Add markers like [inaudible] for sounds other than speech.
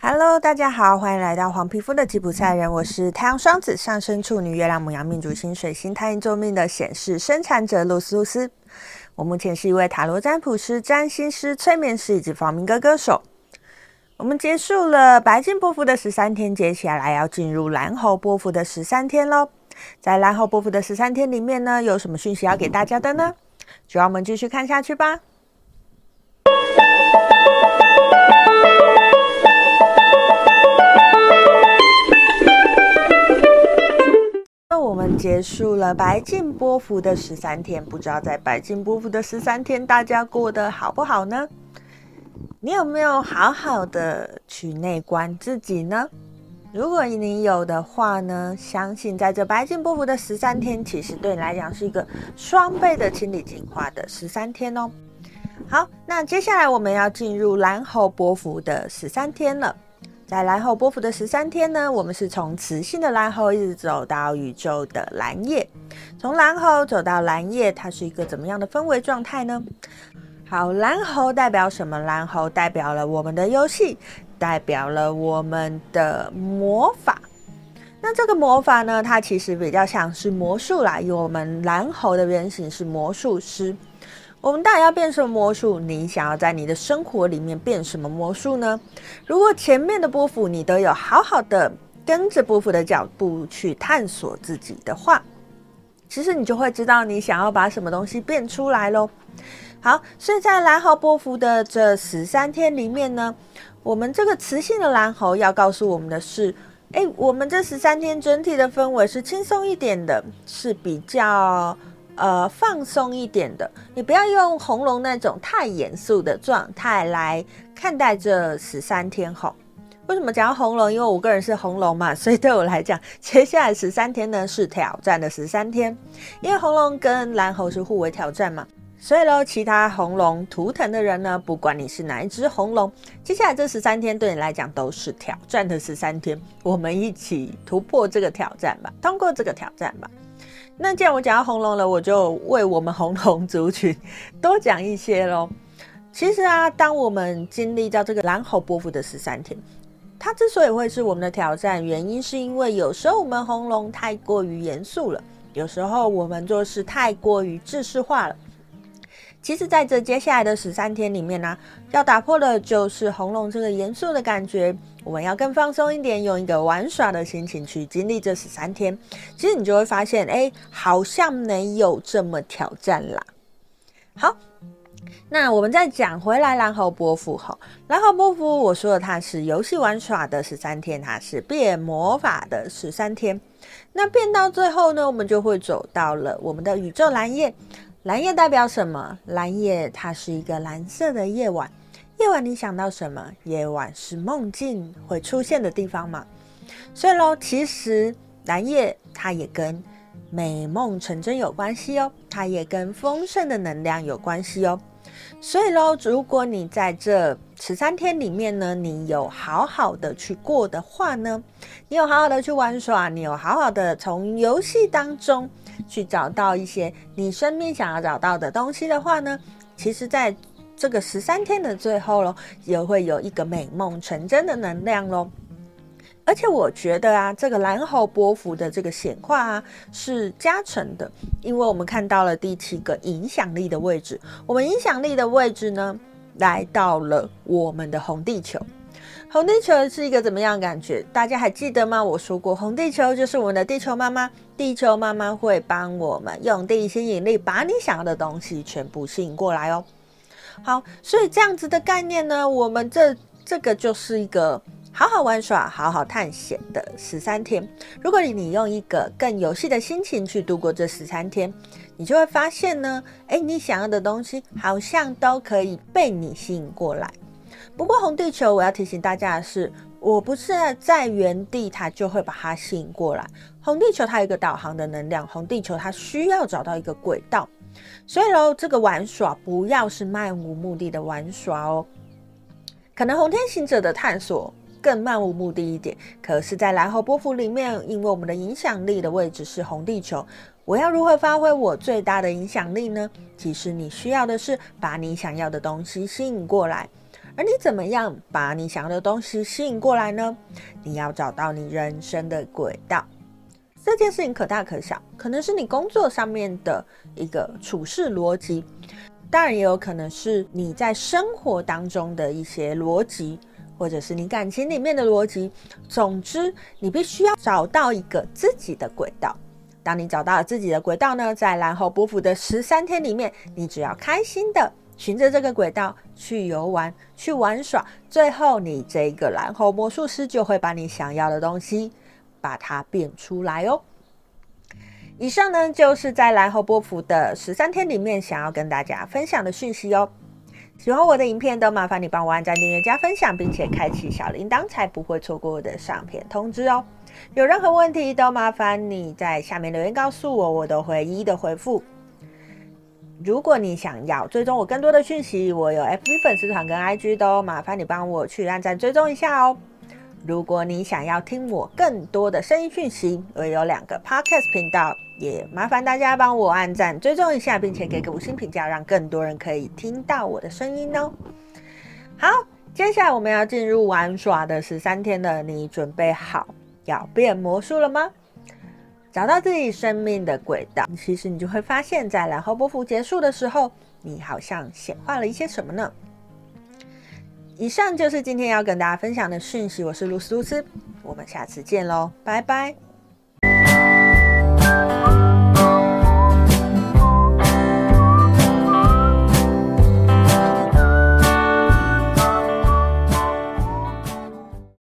Hello，大家好，欢迎来到黄皮肤的吉普赛人。我是太阳双子上升处女、月亮母羊命主星水星太阴坐命的显示生产者露丝露丝。我目前是一位塔罗占卜师、占星师、催眠师以及房民歌歌手。我们结束了白金波幅的十三天，接下来要进入蓝猴波幅的十三天喽。在蓝猴波幅的十三天里面呢，有什么讯息要给大家的呢？就让我们继续看下去吧。结束了白镜波幅的十三天，不知道在白镜波幅的十三天，大家过得好不好呢？你有没有好好的去内观自己呢？如果你有的话呢，相信在这白镜波幅的十三天，其实对你来讲是一个双倍的清理净化的十三天哦。好，那接下来我们要进入蓝猴波幅的十三天了。在蓝猴波幅的十三天呢，我们是从磁性的蓝猴一直走到宇宙的蓝夜，从蓝猴走到蓝夜，它是一个怎么样的氛围状态呢？好，蓝猴代表什么？蓝猴代表了我们的游戏，代表了我们的魔法。那这个魔法呢，它其实比较像是魔术啦，因为我们蓝猴的原型是魔术师。我们到底要变什么魔术？你想要在你的生活里面变什么魔术呢？如果前面的波幅你都有好好的跟着波幅的脚步去探索自己的话，其实你就会知道你想要把什么东西变出来喽。好，所以在蓝猴波幅的这十三天里面呢，我们这个磁性的蓝猴要告诉我们的是：哎，我们这十三天整体的氛围是轻松一点的，是比较。呃，放松一点的，你不要用红龙那种太严肃的状态来看待这十三天后。为什么讲红龙？因为我个人是红龙嘛，所以对我来讲，接下来十三天呢是挑战的十三天。因为红龙跟蓝猴是互为挑战嘛，所以喽，其他红龙图腾的人呢，不管你是哪一只红龙，接下来这十三天对你来讲都是挑战的十三天。我们一起突破这个挑战吧，通过这个挑战吧。那既然我讲到红龙了，我就为我们红龙族群 [laughs] 多讲一些喽。其实啊，当我们经历到这个蓝猴波夫的十三天，它之所以会是我们的挑战，原因是因为有时候我们红龙太过于严肃了，有时候我们做事太过于制式化了。其实，在这接下来的十三天里面呢、要打破的就是红龙这个严肃的感觉。我们要更放松一点，用一个玩耍的心情去经历这十三天。其实你就会发现，哎，好像没有这么挑战啦。好，那我们再讲回来，蓝猴波符哈，蓝猴波符，我说的它是游戏玩耍的十三天，它是变魔法的十三天。那变到最后呢，我们就会走到了我们的宇宙蓝夜。蓝夜代表什么？蓝夜它是一个蓝色的夜晚。夜晚你想到什么？夜晚是梦境会出现的地方嘛。所以喽，其实蓝夜它也跟美梦成真有关系哦，它也跟丰盛的能量有关系哦。所以喽，如果你在这十三天里面呢，你有好好的去过的话呢，你有好好的去玩耍，你有好好的从游戏当中。去找到一些你生命想要找到的东西的话呢，其实在这个十三天的最后喽，也会有一个美梦成真的能量喽。而且我觉得啊，这个蓝猴波幅的这个显化啊是加成的，因为我们看到了第七个影响力的位置，我们影响力的位置呢来到了我们的红地球。红地球是一个怎么样感觉？大家还记得吗？我说过，红地球就是我们的地球妈妈。地球妈妈会帮我们用地心引力把你想要的东西全部吸引过来哦。好，所以这样子的概念呢，我们这这个就是一个好好玩耍、好好探险的十三天。如果你用一个更游戏的心情去度过这十三天，你就会发现呢，诶，你想要的东西好像都可以被你吸引过来。不过红地球，我要提醒大家的是，我不是在原地，它就会把它吸引过来。红地球它有一个导航的能量，红地球它需要找到一个轨道，所以喽，这个玩耍不要是漫无目的的玩耍哦。可能红天行者的探索更漫无目的一点，可是，在蓝猴波幅里面，因为我们的影响力的位置是红地球，我要如何发挥我最大的影响力呢？其实你需要的是把你想要的东西吸引过来。而你怎么样把你想要的东西吸引过来呢？你要找到你人生的轨道。这件事情可大可小，可能是你工作上面的一个处事逻辑，当然也有可能是你在生活当中的一些逻辑，或者是你感情里面的逻辑。总之，你必须要找到一个自己的轨道。当你找到了自己的轨道呢，在蓝猴波符的十三天里面，你只要开心的循着这个轨道去游玩、去玩耍，最后你这个蓝猴魔术师就会把你想要的东西把它变出来哦。以上呢，就是在蓝猴波符的十三天里面想要跟大家分享的讯息哦。喜欢我的影片都麻烦你帮我按赞、订阅、加分享，并且开启小铃铛，才不会错过我的上片通知哦。有任何问题都麻烦你在下面留言告诉我，我都会一一的回复。如果你想要追踪我更多的讯息，我有 FB 粉丝团跟 IG 都麻烦你帮我去按赞追踪一下哦。如果你想要听我更多的声音讯息，我有两个 Podcast 频道，也麻烦大家帮我按赞追踪一下，并且给个五星评价，让更多人可以听到我的声音哦。好，接下来我们要进入玩耍的十三天了，你准备好要变魔术了吗？找到自己生命的轨道，其实你就会发现，在蓝猴波幅结束的时候，你好像显化了一些什么呢？以上就是今天要跟大家分享的讯息，我是露丝露丝，我们下次见喽，拜拜。